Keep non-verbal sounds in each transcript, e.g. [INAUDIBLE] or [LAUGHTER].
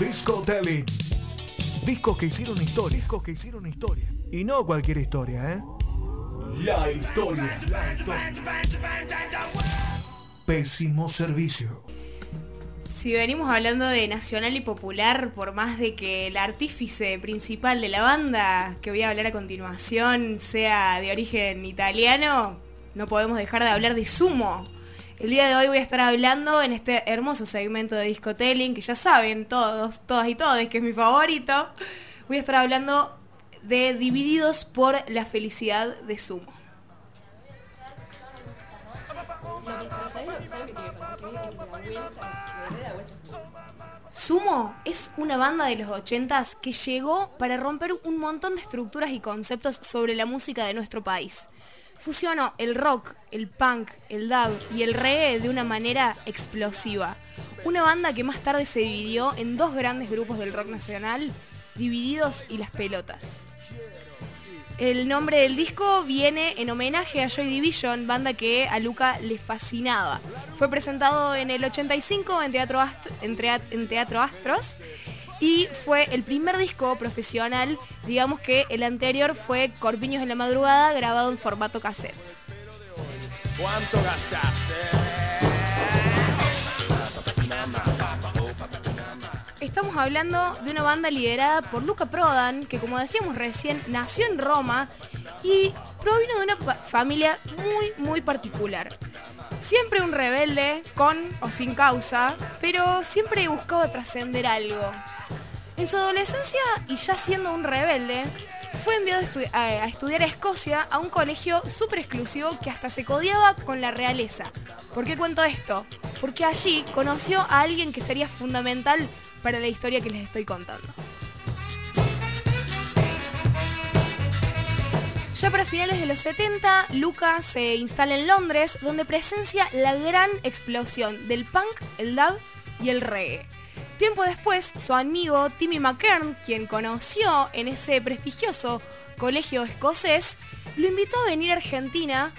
Discotelling. Discos que hicieron historia. Discos que hicieron historia. Y no cualquier historia, ¿eh? La historia. La historia. Pésimo servicio. Si venimos hablando de nacional y popular, por más de que el artífice principal de la banda, que voy a hablar a continuación, sea de origen italiano, no podemos dejar de hablar de Sumo. El día de hoy voy a estar hablando en este hermoso segmento de Discotelling, que ya saben todos, todas y todos, que es mi favorito. Voy a estar hablando de Divididos por la felicidad de Sumo. Sumo es una banda de los 80s que llegó para romper un montón de estructuras y conceptos sobre la música de nuestro país. Fusionó el rock, el punk, el dub y el reggae de una manera explosiva. Una banda que más tarde se dividió en dos grandes grupos del rock nacional, Divididos y Las Pelotas. El nombre del disco viene en homenaje a Joy Division, banda que a Luca le fascinaba. Fue presentado en el 85 en Teatro, en, Teatro Astros y fue el primer disco profesional, digamos que el anterior fue Corpiños en la Madrugada, grabado en formato cassette. Estamos hablando de una banda liderada por Luca Prodan, que como decíamos recién, nació en Roma y provino de una familia muy, muy particular. Siempre un rebelde, con o sin causa, pero siempre buscaba trascender algo. En su adolescencia, y ya siendo un rebelde, fue enviado a, estudiar a Escocia a un colegio súper exclusivo que hasta se codiaba con la realeza. ¿Por qué cuento esto? Porque allí conoció a alguien que sería fundamental para la historia que les estoy contando. Ya para finales de los 70, Luca se instala en Londres, donde presencia la gran explosión del punk, el dub y el reggae. Tiempo después, su amigo Timmy McKern, quien conoció en ese prestigioso colegio escocés, lo invitó a venir a Argentina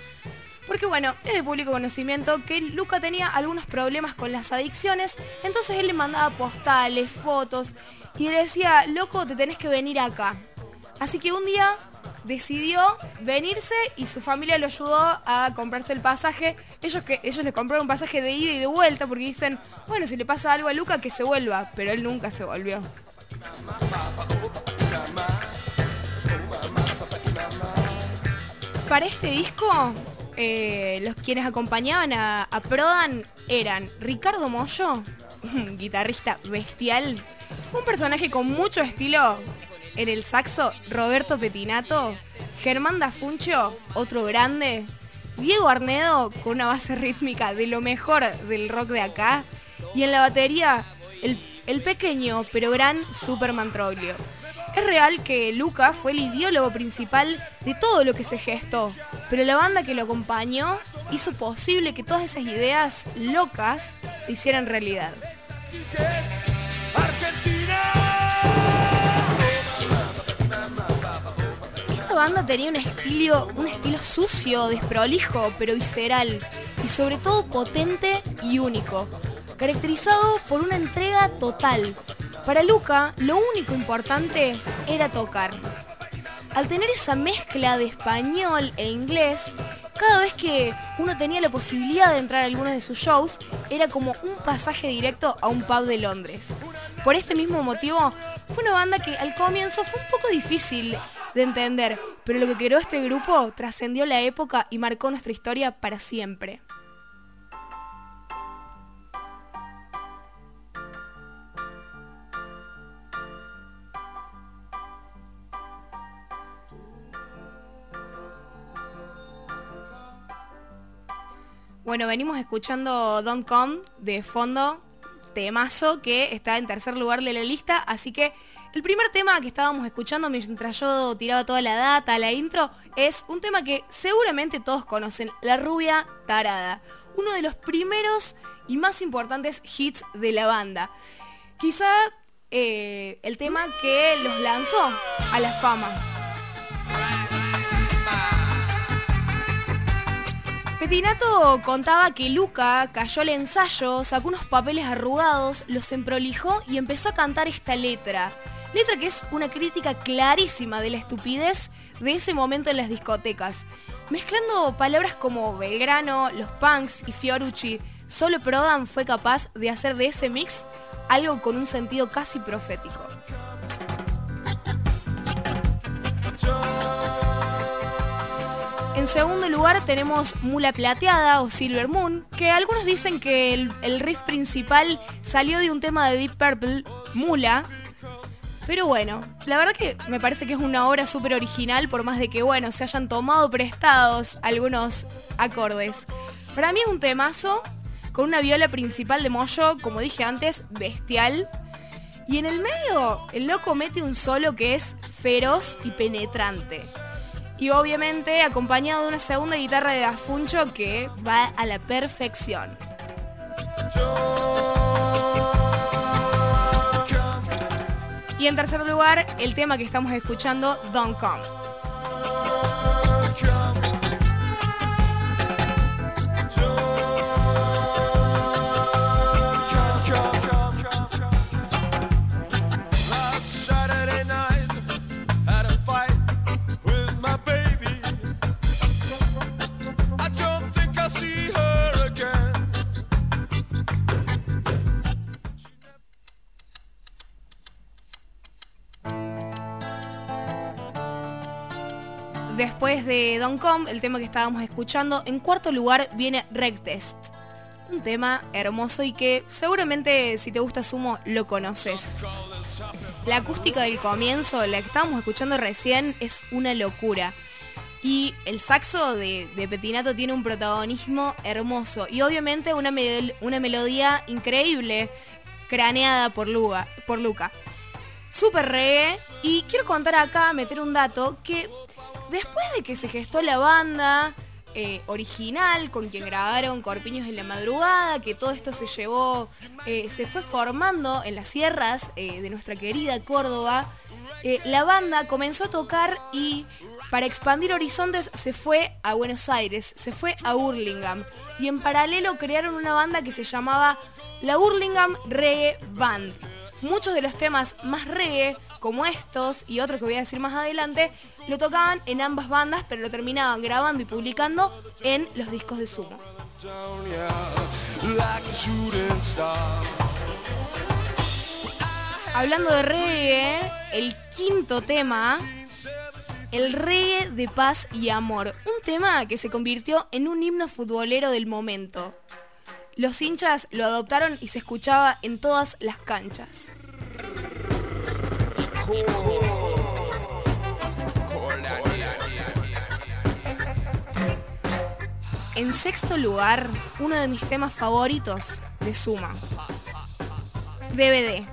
porque bueno, es de público conocimiento que Luca tenía algunos problemas con las adicciones, entonces él le mandaba postales, fotos y le decía, loco, te tenés que venir acá. Así que un día decidió venirse y su familia lo ayudó a comprarse el pasaje. Ellos, que, ellos le compraron un pasaje de ida y de vuelta porque dicen, bueno, si le pasa algo a Luca, que se vuelva. Pero él nunca se volvió. Para este disco eh, los quienes acompañaban a, Prodan eran Ricardo Mollo, [LAUGHS] guitarrista bestial, un personaje con mucho estilo en el saxo, Roberto Petinato, Germán Dafuncho, otro grande, Diego Arnedo con una base rítmica de lo mejor del rock de acá, y en la batería el, el pequeño pero gran Superman Troglio. Es real que Luca fue el ideólogo principal de todo lo que se gestó, pero la banda que lo acompañó hizo posible que todas esas ideas locas se hicieran realidad. Banda tenía un estilo, un estilo sucio, desprolijo, pero visceral y sobre todo potente y único, caracterizado por una entrega total, para Luca, lo único importante era tocar. Al tener esa mezcla de español e inglés, cada vez que uno tenía la posibilidad de entrar a algunos de sus shows, era como un pasaje directo a un pub de Londres. Por este mismo motivo, fue una banda que al comienzo fue un poco difícil de entender, pero lo que creó este grupo trascendió la época y marcó nuestra historia para siempre. Bueno, venimos escuchando Don't Come de fondo, temazo que está en tercer lugar de la lista, así que el primer tema que estábamos escuchando mientras yo tiraba toda la data, la intro, es un tema que seguramente todos conocen, La rubia tarada, uno de los primeros y más importantes hits de la banda. Quizá eh, el tema que los lanzó a la fama. Petinato contaba que Luca cayó al ensayo, sacó unos papeles arrugados, los emprolijó y empezó a cantar esta letra. Letra que es una crítica clarísima de la estupidez de ese momento en las discotecas. Mezclando palabras como Belgrano, los punks y Fiorucci, solo Prodan fue capaz de hacer de ese mix algo con un sentido casi profético. En segundo lugar tenemos Mula Plateada o Silver Moon, que algunos dicen que el, riff principal salió de un tema de Deep Purple, Mula. Pero bueno, la verdad que me parece que es una obra súper original, por más de que, bueno, se hayan tomado prestados algunos acordes. Para mí es un temazo, con una viola principal de Moyo, como dije antes, bestial. Y en el medio, el loco mete un solo que es feroz y penetrante y obviamente acompañado de una segunda guitarra de Afuncho que va a la perfección. Y en tercer lugar, el tema que estamos escuchando, Don't Come. Después de Don Com, el tema que estábamos escuchando, en cuarto lugar viene Test. Un tema hermoso y que seguramente si te gusta Sumo lo conoces. La acústica del comienzo, la que estábamos escuchando recién, es una locura. Y el saxo de, Petinato tiene un protagonismo hermoso. Y obviamente una, una melodía increíble, craneada por, por Luca. Super reggae. Y quiero contar acá, meter un dato, que Después de que se gestó la banda eh, original con quien grabaron Corpiños en la madrugada, que todo esto se llevó, eh, se fue formando en las sierras eh, de nuestra querida Córdoba, la banda comenzó a tocar y para expandir horizontes se fue a Buenos Aires, se fue a Hurlingham y en paralelo crearon una banda que se llamaba la Hurlingham Reggae Band. Muchos de los temas más reggae como estos y otros que voy a decir más adelante, lo tocaban en ambas bandas, pero lo terminaban grabando y publicando en los discos de Sumo. Hablando de reggae, el quinto tema, el reggae de paz y amor, un tema que se convirtió en un himno futbolero del momento. Los hinchas lo adoptaron y se escuchaba en todas las canchas. En sexto lugar, uno de mis temas favoritos de Suma. DVD.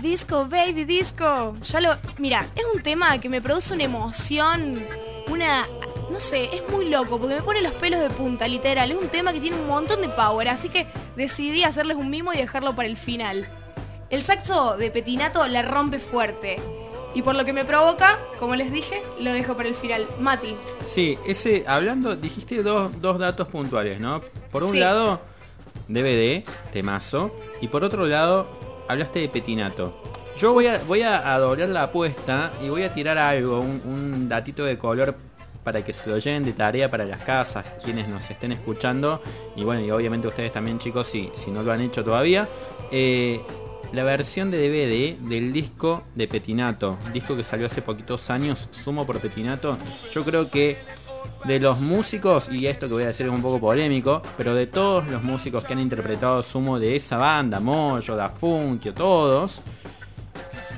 Disco, baby, disco. Ya lo. Mira, es un tema que me produce una emoción, una. No sé, es muy loco porque me pone los pelos de punta, literal. Es un tema que tiene un montón de power, así que decidí hacerles un mimo y dejarlo para el final. El saxo de Petinato la rompe fuerte. Y por lo que me provoca, como les dije, lo dejo para el final. Mati. Sí, ese, hablando, dijiste dos, datos puntuales, ¿no? Por un lado, DVD, temazo. Y por otro lado, hablaste de Petinato. Yo voy a, voy a, doblar la apuesta y voy a tirar algo, un, datito de color para que se lo lleven de tarea para las casas, quienes nos estén escuchando. Y bueno, y obviamente ustedes también chicos, si, si no lo han hecho todavía. Eh, la versión de DVD del disco de Petinato, disco que salió hace poquitos años, Sumo por Petinato, yo creo que de los músicos, y esto que voy a decir es un poco polémico, pero de todos los músicos que han interpretado Sumo de esa banda, Moyo, Da Funkio, todos,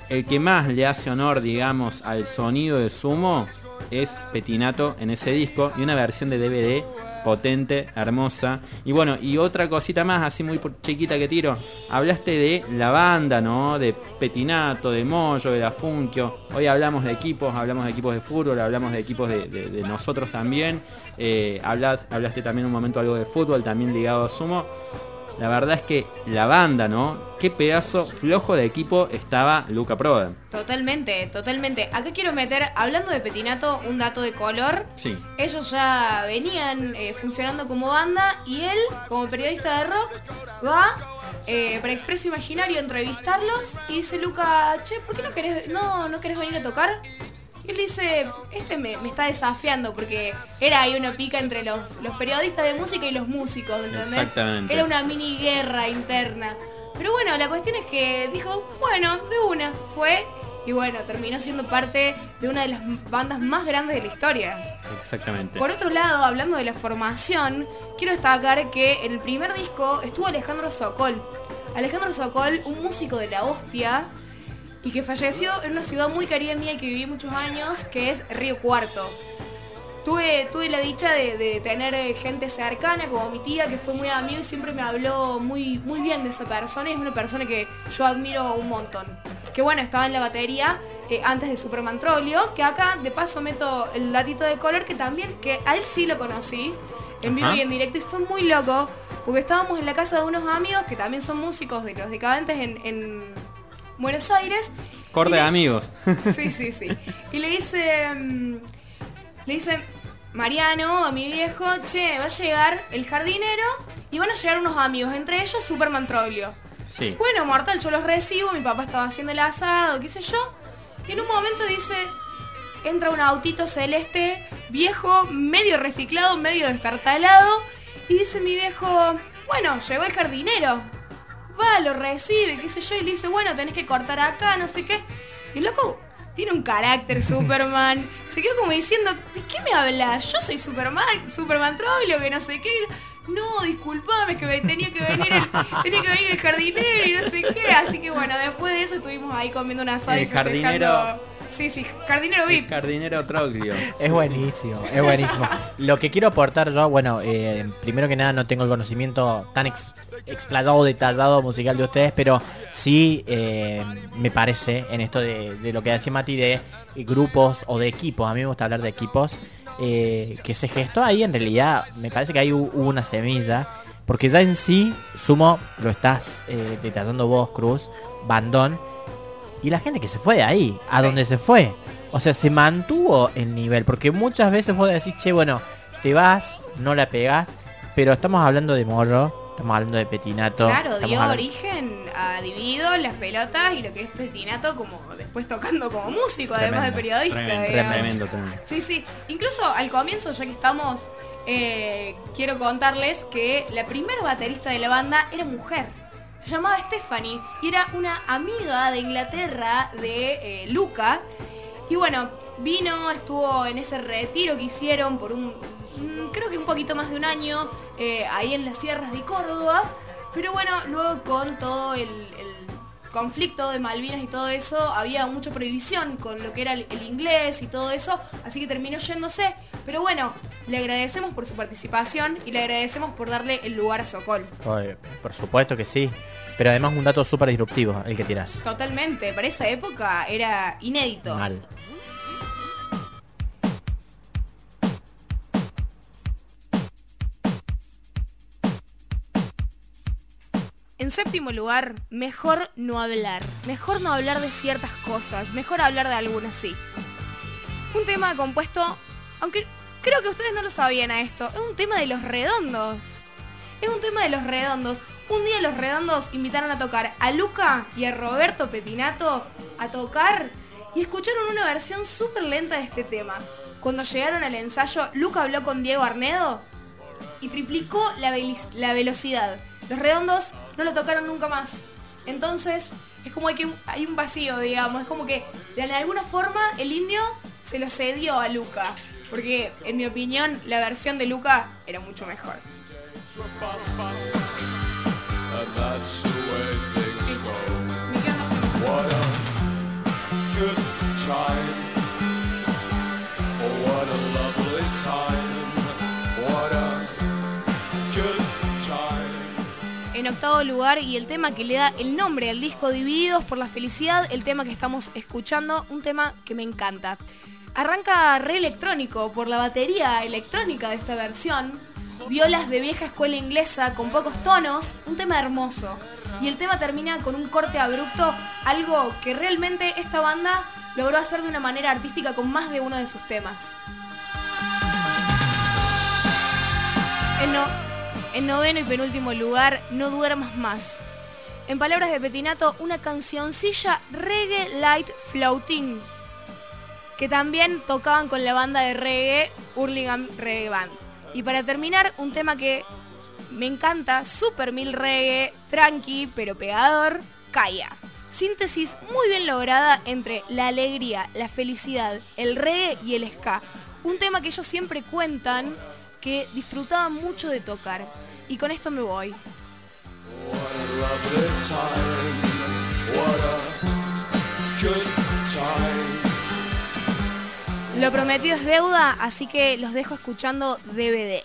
el que más le hace honor, digamos, al sonido de Sumo es Petinato en ese disco y una versión de DVD potente, hermosa. Y bueno, y otra cosita más, así muy chiquita que tiro. Hablaste de la banda, ¿no? De Petinato, de Moyo, de Afunquio. Hoy hablamos de equipos, hablamos de equipos de fútbol, hablamos de equipos de, nosotros también. Eh, hablaste también un momento algo de fútbol, también ligado a Sumo. La verdad es que la banda, ¿no? Qué pedazo flojo de equipo estaba Luca Prodan. Totalmente, totalmente. Acá quiero meter, hablando de Petinato, un dato de color. Sí. Ellos ya venían eh, funcionando como banda y él, como periodista de rock, va eh, para Expreso Imaginario a entrevistarlos y dice Luca, che, ¿por qué no querés, no, no querés venir a tocar? Y él dice, este me, me está desafiando porque era ahí una pica entre los, los periodistas de música y los músicos, ¿entendés? Exactamente. Era una mini guerra interna. Pero bueno, la cuestión es que dijo, bueno, de una, fue y bueno, terminó siendo parte de una de las bandas más grandes de la historia. Exactamente. Por otro lado, hablando de la formación, quiero destacar que en el primer disco estuvo Alejandro Sokol. Alejandro Sokol, un músico de la hostia, y que falleció en una ciudad muy querida mía y que viví muchos años, que es Río Cuarto. Tuve, tuve la dicha de, de tener eh, gente cercana como mi tía que fue muy amigo y siempre me habló muy, muy bien de esa persona y es una persona que yo admiro un montón. Que bueno, estaba en la batería eh, antes de Superman Trollio, que acá de paso meto el datito de color que también, que a él sí lo conocí en vivo Ajá. y en directo y fue muy loco porque estábamos en la casa de unos amigos que también son músicos de los decadentes en, en Buenos Aires. Corte de le- amigos. [LAUGHS] Sí, sí, sí. Y le dice, mm, le dice Mariano mi viejo, che, va a llegar el jardinero y van a llegar unos amigos, entre ellos Superman Troglio. Sí. Bueno, mortal, yo los recibo, mi papá estaba haciendo el asado, qué sé yo. Y en un momento dice, entra un autito celeste, viejo, medio reciclado, medio destartalado. Y dice mi viejo, bueno, llegó el jardinero. Va, lo recibe, qué sé yo, y le dice, bueno, tenés que cortar acá, no sé qué. Y el loco tiene un carácter [LAUGHS] Superman. Se quedó como diciendo, ¿de qué me hablas? Yo soy Superman, Superman Troilo, que no sé qué. No, disculpame, que me tenía que venir el, tenía que venir el jardinero y no sé qué. Así que bueno, después de eso estuvimos ahí comiendo un asado y El jardinero- festejando. Sí, sí, jardinero VIP. jardinero Troglio. [LAUGHS] Es buenísimo, es buenísimo. Lo que quiero aportar yo, bueno, eh, primero que nada no tengo el conocimiento tan ex- explayado, detallado musical de ustedes, pero sí eh, me parece en esto de, de lo que decía Mati de grupos o de equipos, a mí me gusta hablar de equipos, eh, que se gestó ahí en realidad, me parece que ahí hu- hubo una semilla, porque ya en sí, sumo, lo estás eh, detallando vos, Cruz, Bandón, y la gente que se fue de ahí, a Sí. donde se fue. O sea, se mantuvo el nivel. Porque muchas veces vos decís, che, bueno, te vas, no la pegás. Pero estamos hablando de morro, estamos hablando de petinato. Claro, dio hablando- origen a Dividido, las pelotas y lo que es Petinato como después tocando como músico, además de periodista. Tremendo, tremendo, tremendo. Sí, sí. Incluso al comienzo, ya que estamos, eh, quiero contarles que la primera baterista de la banda era mujer. Se llamaba Stephanie y era una amiga de Inglaterra de eh, Luca. Y bueno, vino, estuvo en ese retiro que hicieron por un, mm, creo que un poquito más de un año, eh, ahí en las sierras de Córdoba. Pero bueno, luego con todo el, el conflicto de Malvinas y todo eso, había mucha prohibición con lo que era el, el inglés y todo eso, así que terminó yéndose. Pero bueno, le agradecemos por su participación y le agradecemos por darle el lugar a Sokol. Por supuesto que sí. Pero además un dato súper disruptivo el que tirás. Totalmente, para esa época era inédito. Mal. Séptimo lugar, mejor no hablar. Mejor no hablar de ciertas cosas, mejor hablar de algunas sí. Un tema compuesto, aunque creo que ustedes no lo sabían a esto, es un tema de los redondos. Es un tema de los redondos. Un día los redondos invitaron a tocar a Luca y a Roberto Petinato a tocar y escucharon una versión súper lenta de este tema. Cuando llegaron al ensayo, Luca habló con Diego Arnedo y triplicó la, la velocidad. Los redondos no lo tocaron nunca más. Entonces, es como que hay un vacío, digamos. Es como que de alguna forma el indio se lo cedió a Luca. Porque, en mi opinión, la versión de Luca era mucho mejor. Octavo lugar, y el tema que le da el nombre al disco Divididos por la Felicidad, el tema que estamos escuchando, un tema que me encanta. Arranca re electrónico por la batería electrónica de esta versión. violas de vieja escuela inglesa con pocos tonos, un tema hermoso. Y el tema termina con un corte abrupto, algo que realmente esta banda logró hacer de una manera artística con más de uno de sus temas. En, no- en noveno y penúltimo lugar, No duermas más. En palabras de Petinato, una cancioncilla reggae light floating que también tocaban con la banda de reggae Hurlingham Reggae Band. Y para terminar, un tema que me encanta, super mil reggae, tranqui pero pegador, Kaya. Síntesis muy bien lograda entre la alegría, la felicidad, el reggae y el ska. Un tema que ellos siempre cuentan que disfrutaban mucho de tocar. Y con esto me voy. Lo prometido es deuda, así que los dejo escuchando DVD.